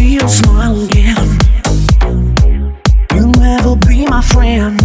see your smile again. You'll never be my friend.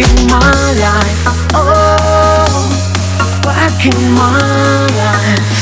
in my life. Oh, back in my life.